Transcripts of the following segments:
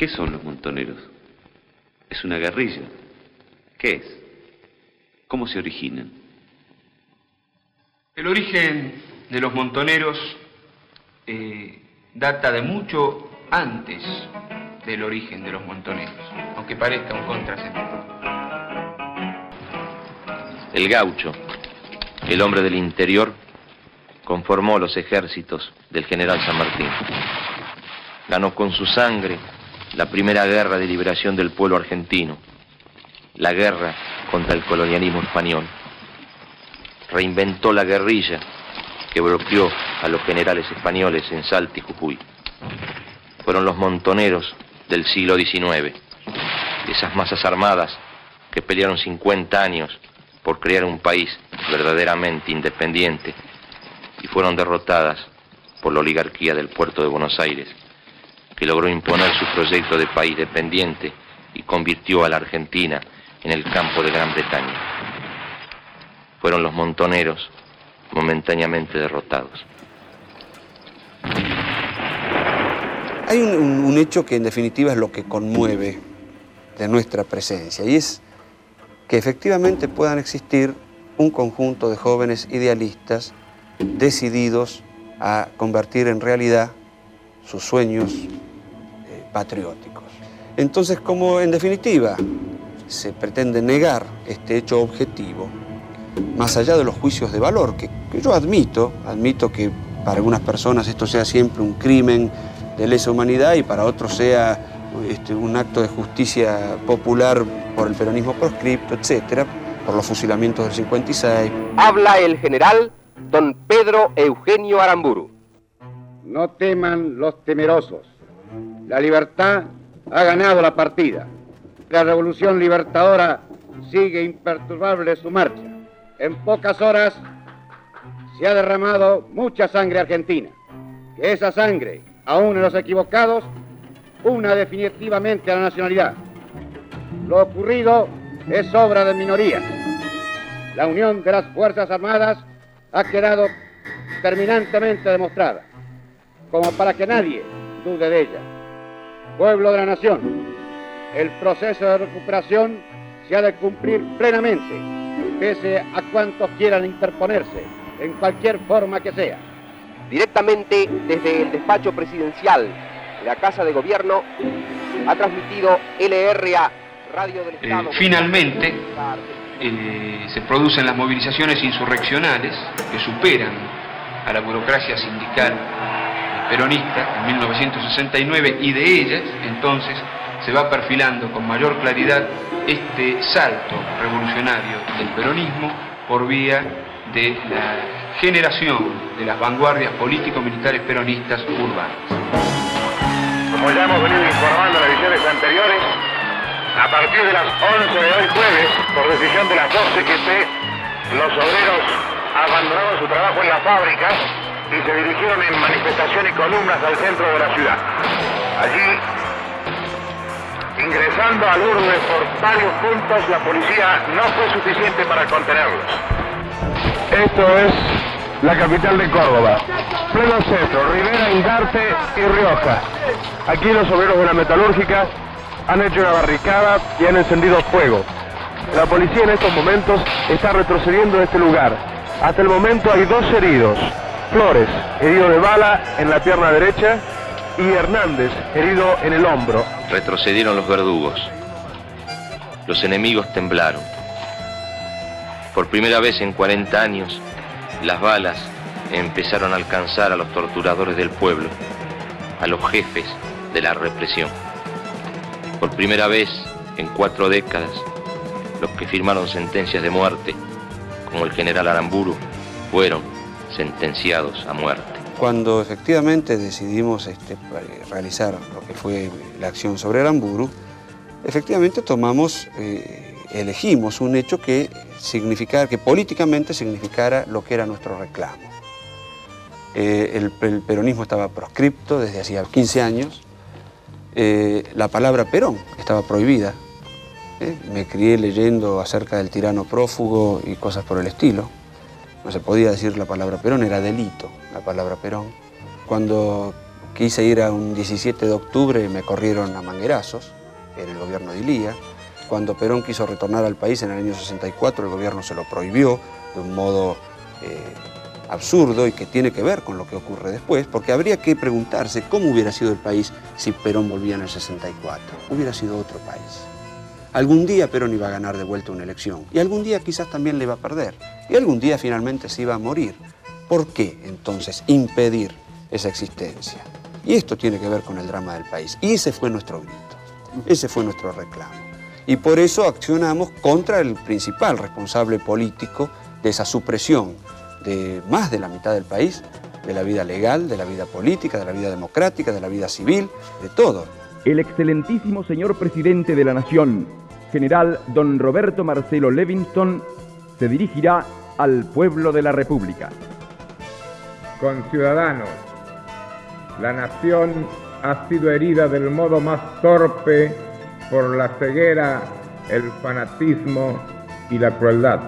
¿Qué son los montoneros? ¿Es una guerrilla? ¿Qué es? ¿Cómo se originan? El origen de los montoneros eh, data de mucho antes del origen de los montoneros, aunque parezca un contrasentido. El gaucho, el hombre del interior, conformó los ejércitos del general San Martín. Ganó con su sangre la primera guerra de liberación del pueblo argentino, la guerra contra el colonialismo español. Reinventó la guerrilla que bloqueó a los generales españoles en Salta y Jujuy. Fueron los montoneros del siglo XIX, esas masas armadas que pelearon 50 años por crear un país verdaderamente independiente y fueron derrotadas por la oligarquía del puerto de Buenos Aires, que logró imponer su proyecto de país dependiente y convirtió a la Argentina en el campo de Gran Bretaña. Fueron los montoneros momentáneamente derrotados. Hay un, un, hecho que en definitiva es lo que conmueve de nuestra presencia y es que efectivamente puedan existir un conjunto de jóvenes idealistas decididos a convertir en realidad sus sueños patrióticos. Entonces, como en definitiva se pretende negar este hecho objetivo, más allá de los juicios de valor, que, que yo admito, admito que para algunas personas esto sea siempre un crimen de lesa humanidad y para otros sea este, un acto de justicia popular por el peronismo proscripto, etcétera, por los fusilamientos del 56. Habla el general don Pedro Eugenio Aramburu. No teman los temerosos. La libertad ha ganado la partida. La revolución libertadora sigue imperturbable su marcha. En pocas horas se ha derramado mucha sangre argentina. Que esa sangre, aún en los equivocados, una definitivamente a la nacionalidad. Lo ocurrido es obra de minoría. La unión de las Fuerzas Armadas ha quedado terminantemente demostrada, como para que nadie dude de ella. Pueblo de la nación, el proceso de recuperación se ha de cumplir plenamente, pese a cuantos quieran interponerse, en cualquier forma que sea. Directamente desde el despacho presidencial de la Casa de Gobierno ha transmitido LRA, Radio del Estado. Eh, finalmente, eh, se producen las movilizaciones insurreccionales que superan a la burocracia sindical peronista en 1969 y de ellas entonces se va perfilando con mayor claridad este salto revolucionario del peronismo por vía de la generación de las vanguardias político-militares peronistas urbanas. Como ya hemos venido informando en las ediciones anteriores, a partir de las 11 de hoy jueves, por decisión de la 12GP, los obreros abandonaron su trabajo en la fábrica y se dirigieron en manifestación y columnas al centro de la ciudad. Allí, ingresando al urbe por varios puntos, la policía no fue suficiente para contenerlos. Esto es la capital de Córdoba. Pleno centro, Rivera, Ingarte y Rioja. Aquí los obreros de la metalúrgica han hecho una barricada y han encendido fuego. La policía en estos momentos está retrocediendo de este lugar. Hasta el momento hay dos heridos. Flores, herido de bala en la pierna derecha, y Hernández, herido en el hombro. Retrocedieron los verdugos. Los enemigos temblaron. Por primera vez en 40 años, las balas empezaron a alcanzar a los torturadores del pueblo, a los jefes de la represión. Por primera vez en cuatro décadas, los que firmaron sentencias de muerte, como el general Aramburu, fueron sentenciados a muerte. Cuando efectivamente decidimos este, realizar lo que fue la acción sobre Aramburu, efectivamente tomamos, eh, elegimos un hecho que significara, que políticamente significara lo que era nuestro reclamo. Eh, el, el, peronismo estaba proscripto desde hacía 15 años, eh, la palabra Perón estaba prohibida. ¿eh? Me crié leyendo acerca del tirano prófugo y cosas por el estilo. No se podía decir la palabra Perón, era delito la palabra Perón. Cuando Quise ir a un 17 de octubre me corrieron a manguerazos en el gobierno de Ilía. Cuando Perón quiso retornar al país en el año 64, el gobierno se lo prohibió de un modo eh, absurdo y que tiene que ver con lo que ocurre después, porque habría que preguntarse cómo hubiera sido el país si Perón volvía en el 64. Hubiera sido otro país. Algún día Perón iba a ganar de vuelta una elección y algún día quizás también le iba a perder y algún día finalmente se iba a morir. ¿Por qué entonces impedir esa existencia? Y esto tiene que ver con el drama del país. Y ese fue nuestro grito, ese fue nuestro reclamo. Y por eso accionamos contra el principal responsable político de esa supresión de más de la mitad del país, de la vida legal, de la vida política, de la vida democrática, de la vida civil, de todo. El excelentísimo señor presidente de la Nación, general don Roberto Marcelo Levingston, se dirigirá al pueblo de la República. Conciudadanos, la nación ha sido herida del modo más torpe por la ceguera, el fanatismo y la crueldad.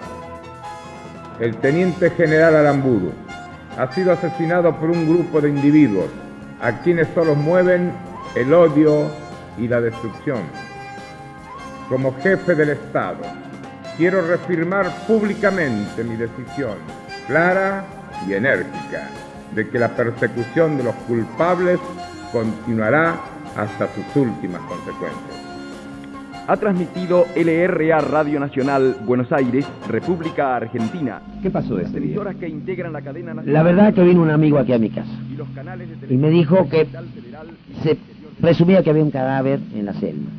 El teniente general Aramburu ha sido asesinado por un grupo de individuos a quienes solo mueven el odio y la destrucción. Como jefe del Estado, quiero reafirmar públicamente mi decisión clara y enérgica de que la persecución de los culpables continuará hasta sus últimas consecuencias. Ha transmitido LRA Radio Nacional Buenos Aires, República Argentina. ¿Qué pasó ese día? que integran la cadena La verdad que vino un amigo aquí a mi casa y me dijo que se presumía que había un cadáver en la selva,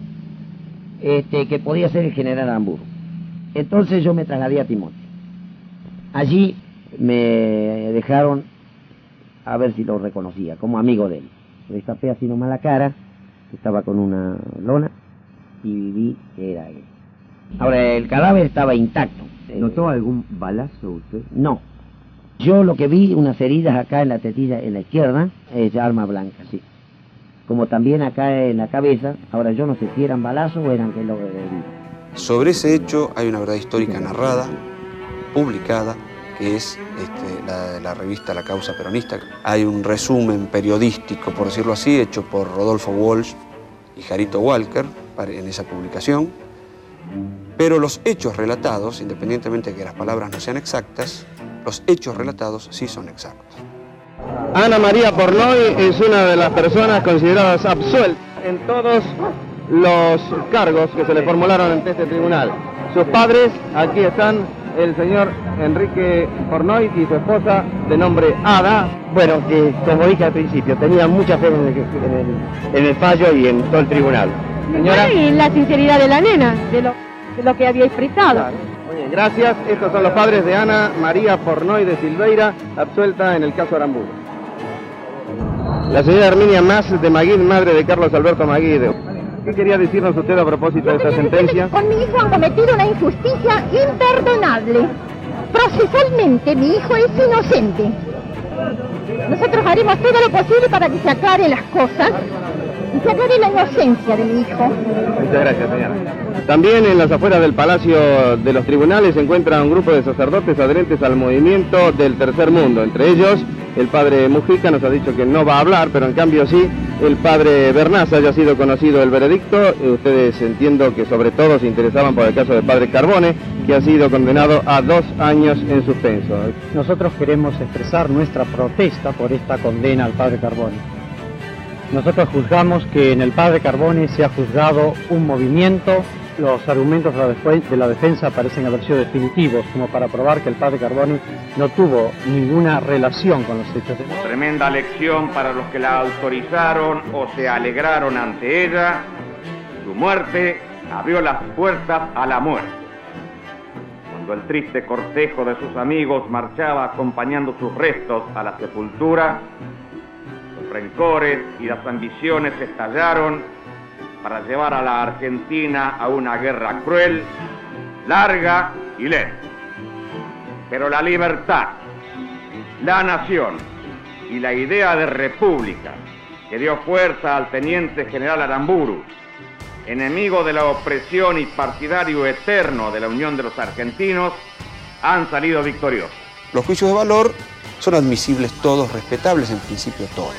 este, que podía ser el general Hamburgo. Entonces yo me trasladé a Timón. Allí me dejaron a ver si lo reconocía, como amigo de él. Le destapé así nomás la cara, estaba con una lona, y vi que era él. Ahora, el cadáver estaba intacto. ¿Notó algún balazo usted? No. Yo lo que vi, unas heridas acá en la tetilla, en la izquierda, es arma blanca, sí. Como también acá en la cabeza, ahora yo no sé si eran balazos o eran que lo. Sobre ese hecho hay una verdad histórica narrada, publicada, que es este, la, la, revista La Causa Peronista. Hay un resumen periodístico, por decirlo así, hecho por Rodolfo Walsh y Jarito Walker en esa publicación, pero los hechos relatados, independientemente de que las palabras no sean exactas, los hechos relatados sí son exactos. Ana María Pornoy es una de las personas consideradas absueltas en todos los cargos que se le formularon ante este tribunal. Sus padres, aquí están, el señor Enrique Pornoy y su esposa de nombre Ada. Bueno, que como dije al principio, tenía mucha fe en el, en el, en el fallo y en todo el tribunal. Señora. Y la sinceridad de la nena, de lo, de lo que había expresado. Claro. Muy bien, gracias. Estos son los padres de Ana María Pornoy de Silveira, absuelta en el caso Aramburu. La señora Herminia Más de Maguid, madre de Carlos Alberto Maguid. ¿Qué quería decirnos usted a propósito de esta sentencia? Con mi hijo han cometido una injusticia imperdonable. Procesalmente mi hijo es inocente. Nosotros haremos todo lo posible para que se aclaren las cosas aclare la inocencia de mi hijo. Muchas gracias, señora. También en las afueras del Palacio de los Tribunales se encuentra un grupo de sacerdotes adherentes al movimiento del tercer mundo. Entre ellos, el padre Mujica nos ha dicho que no va a hablar, pero en cambio sí, el padre Bernaza ya ha sido conocido el veredicto. Ustedes entiendo que sobre todo se interesaban por el caso del padre Carbone, que ha sido condenado a dos años en suspenso. Nosotros queremos expresar nuestra protesta por esta condena al padre Carbone. Nosotros juzgamos que en el padre Carbone se ha juzgado un movimiento los argumentos de la defensa parecen haber sido definitivos, como para probar que el padre Carboni no tuvo ninguna relación con los hechos de Tremenda lección para los que la autorizaron o se alegraron ante ella. Su muerte abrió las puertas a la muerte. Cuando el triste cortejo de sus amigos marchaba acompañando sus restos a la sepultura, rencores y las ambiciones estallaron para llevar a la Argentina a una guerra cruel, larga y lenta. Pero la libertad, la nación y la idea de república que dio fuerza al teniente general Aramburu, enemigo de la opresión y partidario eterno de la Unión de los Argentinos, han salido victoriosos. Los juicios de valor son admisibles todos, respetables en principio todos.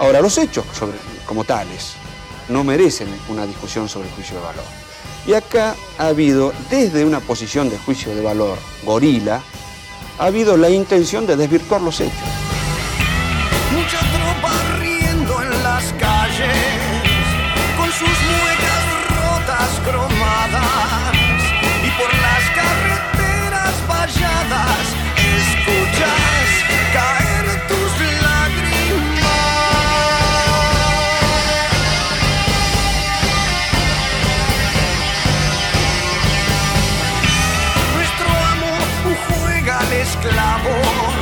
Ahora, los hechos como tales no merecen una discusión sobre el juicio de valor. Y acá ha habido, desde una posición de juicio de valor gorila, ha habido la intención de desvirtuar los hechos. Esclavo